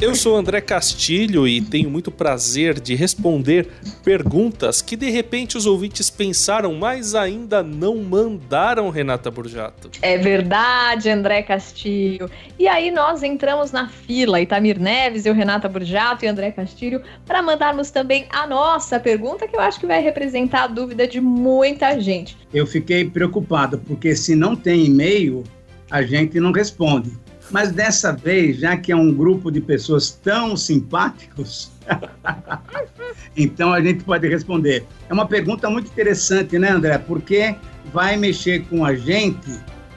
Eu sou André Castilho e tenho muito prazer de responder perguntas que de repente os ouvintes pensaram, mas ainda não mandaram, Renata Burjato. É verdade, André Castilho. E aí nós entramos na fila, Itamir Neves, eu, Renata Burjato e André Castilho, para mandarmos também a nossa pergunta, que eu acho que vai representar a dúvida de muita gente. Eu fiquei preocupado, porque se não tem e-mail, a gente não responde. Mas dessa vez, já que é um grupo de pessoas tão simpáticos, então a gente pode responder. É uma pergunta muito interessante, né, André? Porque vai mexer com a gente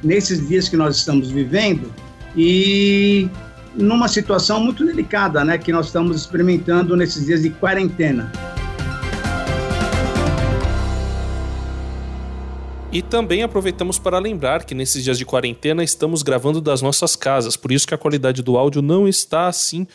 nesses dias que nós estamos vivendo e numa situação muito delicada, né, que nós estamos experimentando nesses dias de quarentena. E também aproveitamos para lembrar que nesses dias de quarentena estamos gravando das nossas casas, por isso que a qualidade do áudio não está assim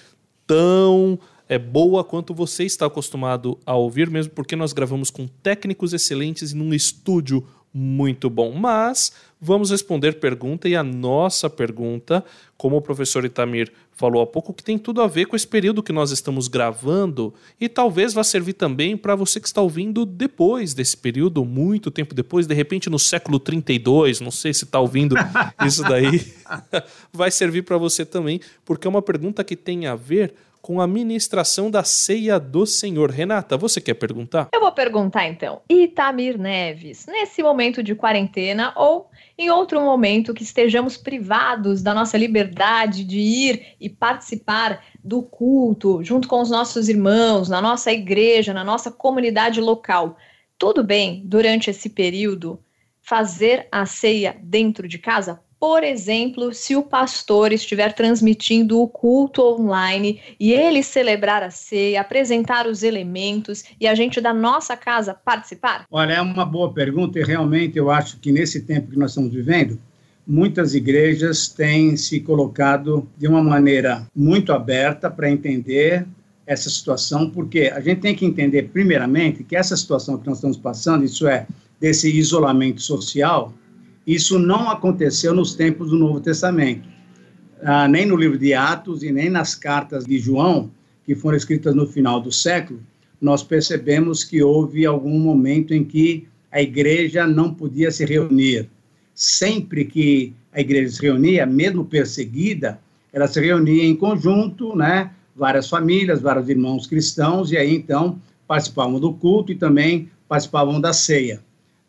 tão é boa quanto você está acostumado a ouvir, mesmo porque nós gravamos com técnicos excelentes e num estúdio muito bom. Mas vamos responder pergunta e a nossa pergunta, como o professor Itamir falou há pouco, que tem tudo a ver com esse período que nós estamos gravando e talvez vá servir também para você que está ouvindo depois desse período, muito tempo depois, de repente no século 32, não sei se está ouvindo isso daí, vai servir para você também, porque é uma pergunta que tem a ver com a ministração da ceia do Senhor. Renata, você quer perguntar? Eu vou perguntar então. Itamir Neves, nesse momento de quarentena ou em outro momento que estejamos privados da nossa liberdade de ir e participar do culto junto com os nossos irmãos, na nossa igreja, na nossa comunidade local. Tudo bem, durante esse período, fazer a ceia dentro de casa? Por exemplo, se o pastor estiver transmitindo o culto online e ele celebrar a ceia, apresentar os elementos e a gente da nossa casa participar? Olha, é uma boa pergunta e realmente eu acho que nesse tempo que nós estamos vivendo, muitas igrejas têm se colocado de uma maneira muito aberta para entender essa situação, porque a gente tem que entender, primeiramente, que essa situação que nós estamos passando, isso é, desse isolamento social, isso não aconteceu nos tempos do Novo Testamento, ah, nem no livro de Atos e nem nas cartas de João, que foram escritas no final do século, nós percebemos que houve algum momento em que a igreja não podia se reunir. Sempre que a igreja se reunia, mesmo perseguida, ela se reunia em conjunto, né? Várias famílias, vários irmãos cristãos, e aí então participavam do culto e também participavam da ceia.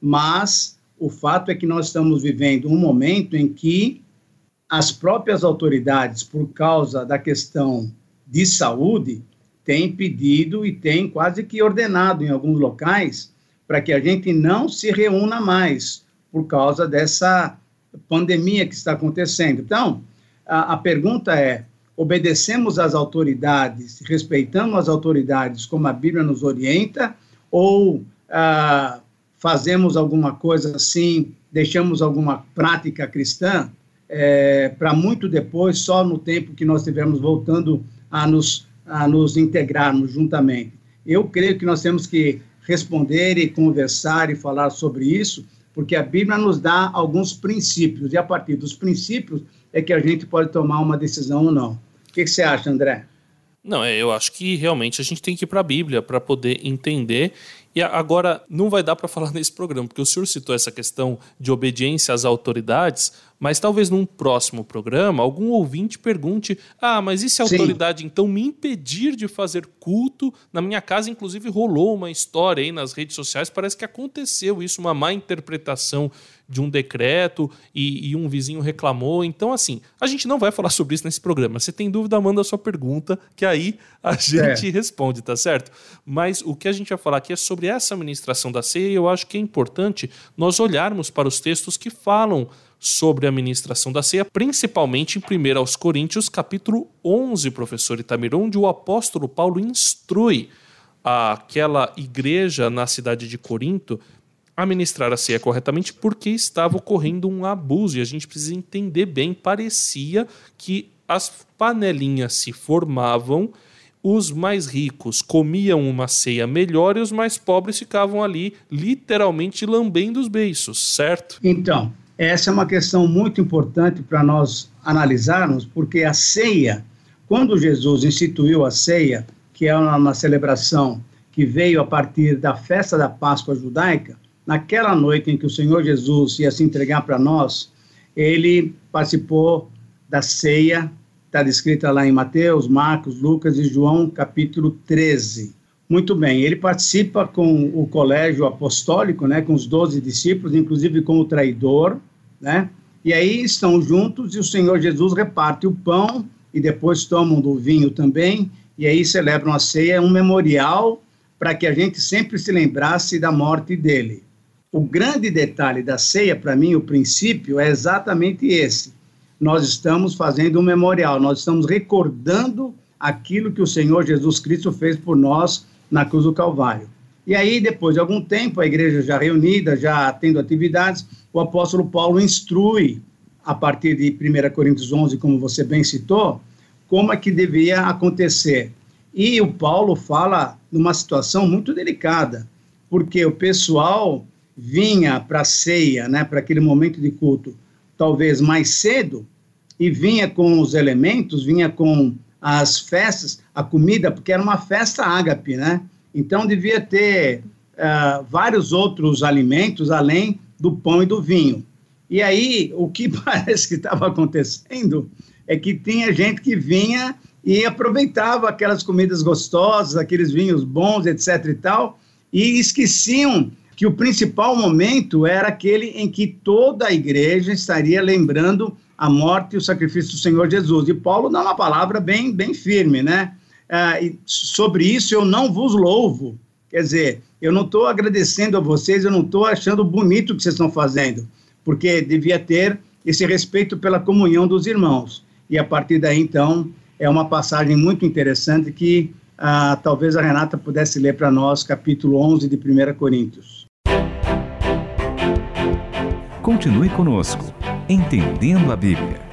Mas o fato é que nós estamos vivendo um momento em que as próprias autoridades, por causa da questão de saúde, têm pedido e têm quase que ordenado em alguns locais para que a gente não se reúna mais por causa dessa pandemia que está acontecendo. Então, a, a pergunta é: obedecemos às autoridades, respeitamos as autoridades como a Bíblia nos orienta, ou ah, fazemos alguma coisa assim, deixamos alguma prática cristã, é, para muito depois, só no tempo que nós estivermos voltando a nos, a nos integrarmos juntamente. Eu creio que nós temos que responder e conversar e falar sobre isso, porque a Bíblia nos dá alguns princípios, e a partir dos princípios é que a gente pode tomar uma decisão ou não. O que, que você acha, André? Não, é, eu acho que realmente a gente tem que ir para a Bíblia para poder entender e agora, não vai dar para falar nesse programa, porque o senhor citou essa questão de obediência às autoridades, mas talvez num próximo programa algum ouvinte pergunte: ah, mas e se a Sim. autoridade então me impedir de fazer culto? Na minha casa, inclusive, rolou uma história aí nas redes sociais, parece que aconteceu isso, uma má interpretação de um decreto e, e, um vizinho reclamou. Então, assim, a gente não vai falar sobre isso nesse programa. Se tem dúvida, manda a sua pergunta, que aí a gente é. responde, tá certo? Mas o que a gente vai falar aqui é sobre essa administração da ceia e eu acho que é importante nós olharmos para os textos que falam sobre a administração da ceia, principalmente em 1 aos Coríntios, capítulo 11, professor Itamir, onde o apóstolo Paulo instrui aquela igreja na cidade de Corinto a ministrar a ceia corretamente porque estava ocorrendo um abuso e a gente precisa entender bem, parecia que as panelinhas se formavam os mais ricos comiam uma ceia melhor e os mais pobres ficavam ali literalmente lambendo os beiços, certo? Então, essa é uma questão muito importante para nós analisarmos, porque a ceia, quando Jesus instituiu a ceia, que é uma, celebração que veio a partir da festa da Páscoa judaica, naquela noite em que o Senhor Jesus ia se entregar para nós, ele participou da ceia, está descrita lá em Mateus, Marcos, Lucas e João, capítulo 13. Muito bem, ele participa com o colégio apostólico, né, com os doze discípulos, inclusive com o traidor, né? E aí estão juntos e o Senhor Jesus reparte o pão e depois tomam do vinho também, e aí celebram a ceia, um memorial para que a gente sempre se lembrasse da morte dele. O grande detalhe da ceia, para mim, o princípio, é exatamente esse. Nós estamos fazendo um memorial, nós estamos recordando aquilo que o Senhor Jesus Cristo fez por nós na cruz do Calvário. E aí, depois de algum tempo, a igreja já reunida, já tendo atividades, o apóstolo Paulo instrui, a partir de 1 Coríntios 11, como você bem citou, como é que devia acontecer. E o Paulo fala numa situação muito delicada, porque o pessoal vinha para a ceia, né, para aquele momento de culto, talvez mais cedo, e vinha com os elementos, vinha com as festas, a comida, porque era uma festa ágape, né? Então devia ter uh, vários outros alimentos além do pão e do vinho. E aí o que parece que estava acontecendo é que tinha gente que vinha e aproveitava aquelas comidas gostosas, aqueles vinhos bons, etc e tal, e esqueciam que o principal momento era aquele em que toda a igreja estaria lembrando a morte e o sacrifício do Senhor Jesus. E Paulo dá uma palavra bem, bem firme, né? Ah, sobre isso eu não vos louvo. Quer dizer, eu não estou agradecendo a vocês, eu não estou achando bonito o que vocês estão fazendo, porque devia ter esse respeito pela comunhão dos irmãos. E a partir daí, então, é uma passagem muito interessante que ah, talvez a Renata pudesse ler para nós, capítulo 11 de 1 Coríntios. Continue conosco, Entendendo a Bíblia.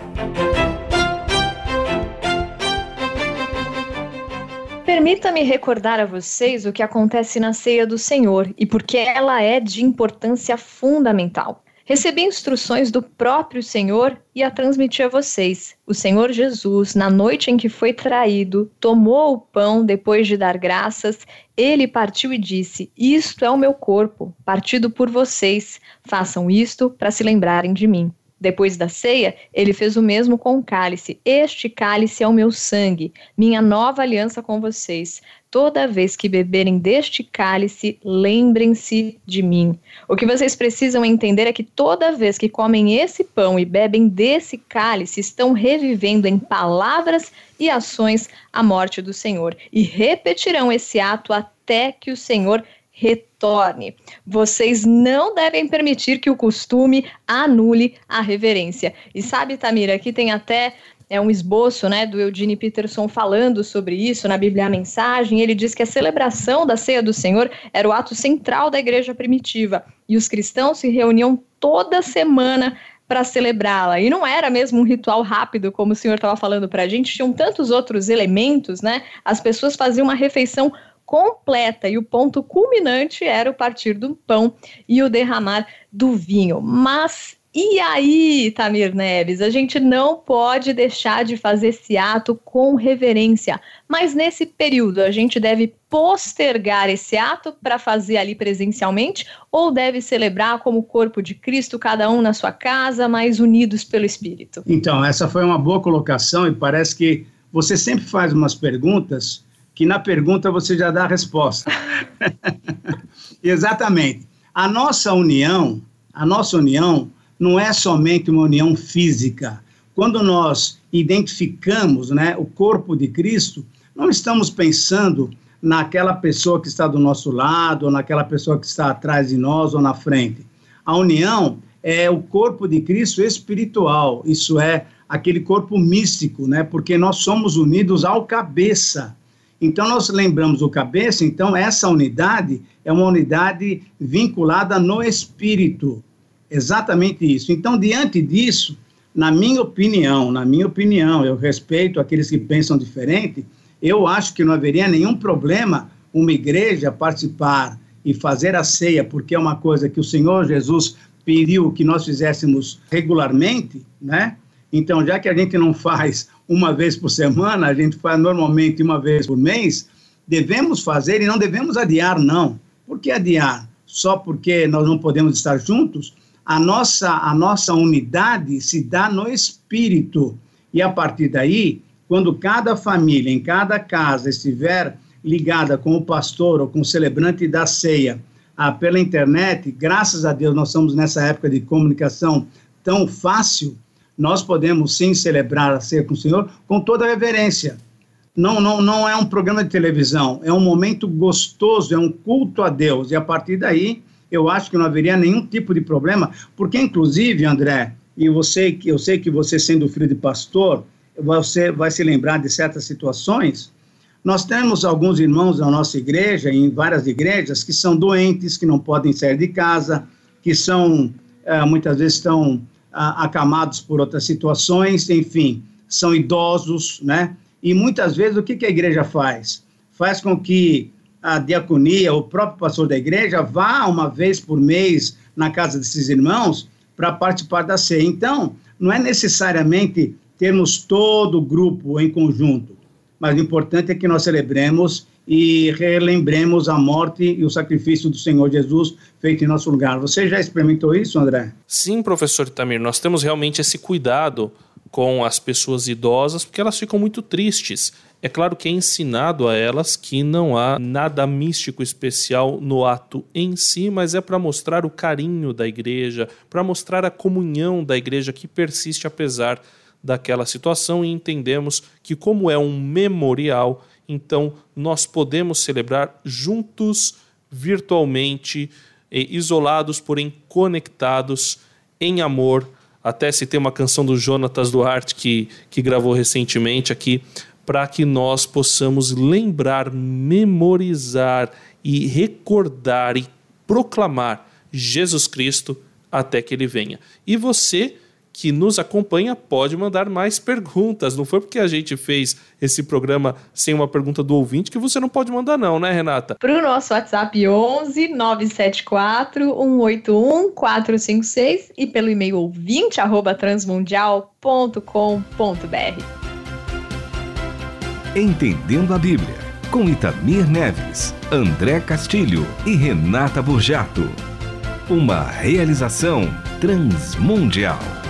Permita-me recordar a vocês o que acontece na ceia do Senhor e porque ela é de importância fundamental. Recebi instruções do próprio Senhor e a transmiti a vocês. O Senhor Jesus, na noite em que foi traído, tomou o pão depois de dar graças, ele partiu e disse: Isto é o meu corpo, partido por vocês. Façam isto para se lembrarem de mim. Depois da ceia, ele fez o mesmo com o cálice. Este cálice é o meu sangue, minha nova aliança com vocês. Toda vez que beberem deste cálice, lembrem-se de mim. O que vocês precisam entender é que toda vez que comem esse pão e bebem desse cálice, estão revivendo em palavras e ações a morte do Senhor e repetirão esse ato até que o Senhor retorne. Vocês não devem permitir que o costume anule a reverência. E sabe, Tamira, aqui tem até é um esboço né, do Eugene Peterson falando sobre isso na Bíblia a Mensagem. Ele diz que a celebração da ceia do Senhor era o ato central da igreja primitiva e os cristãos se reuniam toda semana para celebrá-la. E não era mesmo um ritual rápido, como o senhor estava falando para a gente, tinham tantos outros elementos, né? As pessoas faziam uma refeição completa e o ponto culminante era o partir do pão e o derramar do vinho. Mas e aí, Tamir Neves, a gente não pode deixar de fazer esse ato com reverência, mas nesse período a gente deve postergar esse ato para fazer ali presencialmente ou deve celebrar como corpo de Cristo, cada um na sua casa, mas unidos pelo Espírito? Então, essa foi uma boa colocação e parece que você sempre faz umas perguntas que na pergunta você já dá a resposta. Exatamente. A nossa união, a nossa união não é somente uma união física. Quando nós identificamos né, o corpo de Cristo, não estamos pensando naquela pessoa que está do nosso lado, ou naquela pessoa que está atrás de nós ou na frente. A união é o corpo de Cristo espiritual, isso é aquele corpo místico, né? Porque nós somos unidos ao cabeça. Então, nós lembramos o cabeça, então, essa unidade é uma unidade vinculada no espírito. Exatamente isso. Então, diante disso, na minha opinião, na minha opinião, eu respeito aqueles que pensam diferente, Eu acho que não haveria nenhum problema uma igreja participar e fazer a ceia, porque é uma coisa que o Senhor Jesus pediu que nós fizéssemos regularmente, né? Então, já que a gente não faz uma vez por semana, a gente faz normalmente uma vez por mês, devemos fazer e não devemos adiar, não. Por que adiar? Só porque nós não podemos estar juntos? A nossa, a nossa unidade se dá no espírito. E a partir daí, quando cada família, em cada casa, estiver ligada com o pastor ou com o celebrante da ceia ah, pela internet, graças a Deus nós estamos nessa época de comunicação tão fácil, nós podemos sim celebrar a ceia com o Senhor com toda reverência. Não, não, não é um programa de televisão, é um momento gostoso, é um culto a Deus. E a partir daí, eu acho que não haveria nenhum tipo de problema, porque inclusive, André, e você, eu sei que você sendo filho de pastor, você vai se lembrar de certas situações nós temos alguns irmãos na nossa igreja, em várias igrejas, que são doentes, que não podem sair de casa, que são, é, muitas vezes, estão acamados por outras situações, enfim, são idosos, né? E muitas vezes o que, que a igreja faz? Faz com que a diaconia, o próprio pastor da igreja, vá uma vez por mês na casa desses irmãos para participar da ceia. Então, não é necessariamente termos todo o grupo em conjunto mas o importante é que nós celebremos e relembremos a morte e o sacrifício do Senhor Jesus feito em nosso lugar. Você já experimentou isso, André? Sim, professor Itamir, nós temos realmente esse cuidado com as pessoas idosas, porque elas ficam muito tristes. É claro que é ensinado a elas que não há nada místico especial no ato em si, mas é para mostrar o carinho da igreja, para mostrar a comunhão da igreja que persiste apesar daquela situação e entendemos que, como é um memorial, então nós podemos celebrar juntos, virtualmente, isolados, porém conectados em amor. Até se tem uma canção do Jonatas Duarte que, que gravou recentemente aqui, para que nós possamos lembrar, memorizar e recordar e proclamar Jesus Cristo até que ele venha. E você que nos acompanha pode mandar mais perguntas. Não foi porque a gente fez esse programa sem uma pergunta do ouvinte que você não pode mandar, não, né, Renata? Para o nosso WhatsApp 11 974 181 456 e pelo e-mail ouvinte arroba transmundial.com.br. Entendendo a Bíblia, com Itamir Neves, André Castilho e Renata Burjato. Uma realização transmundial.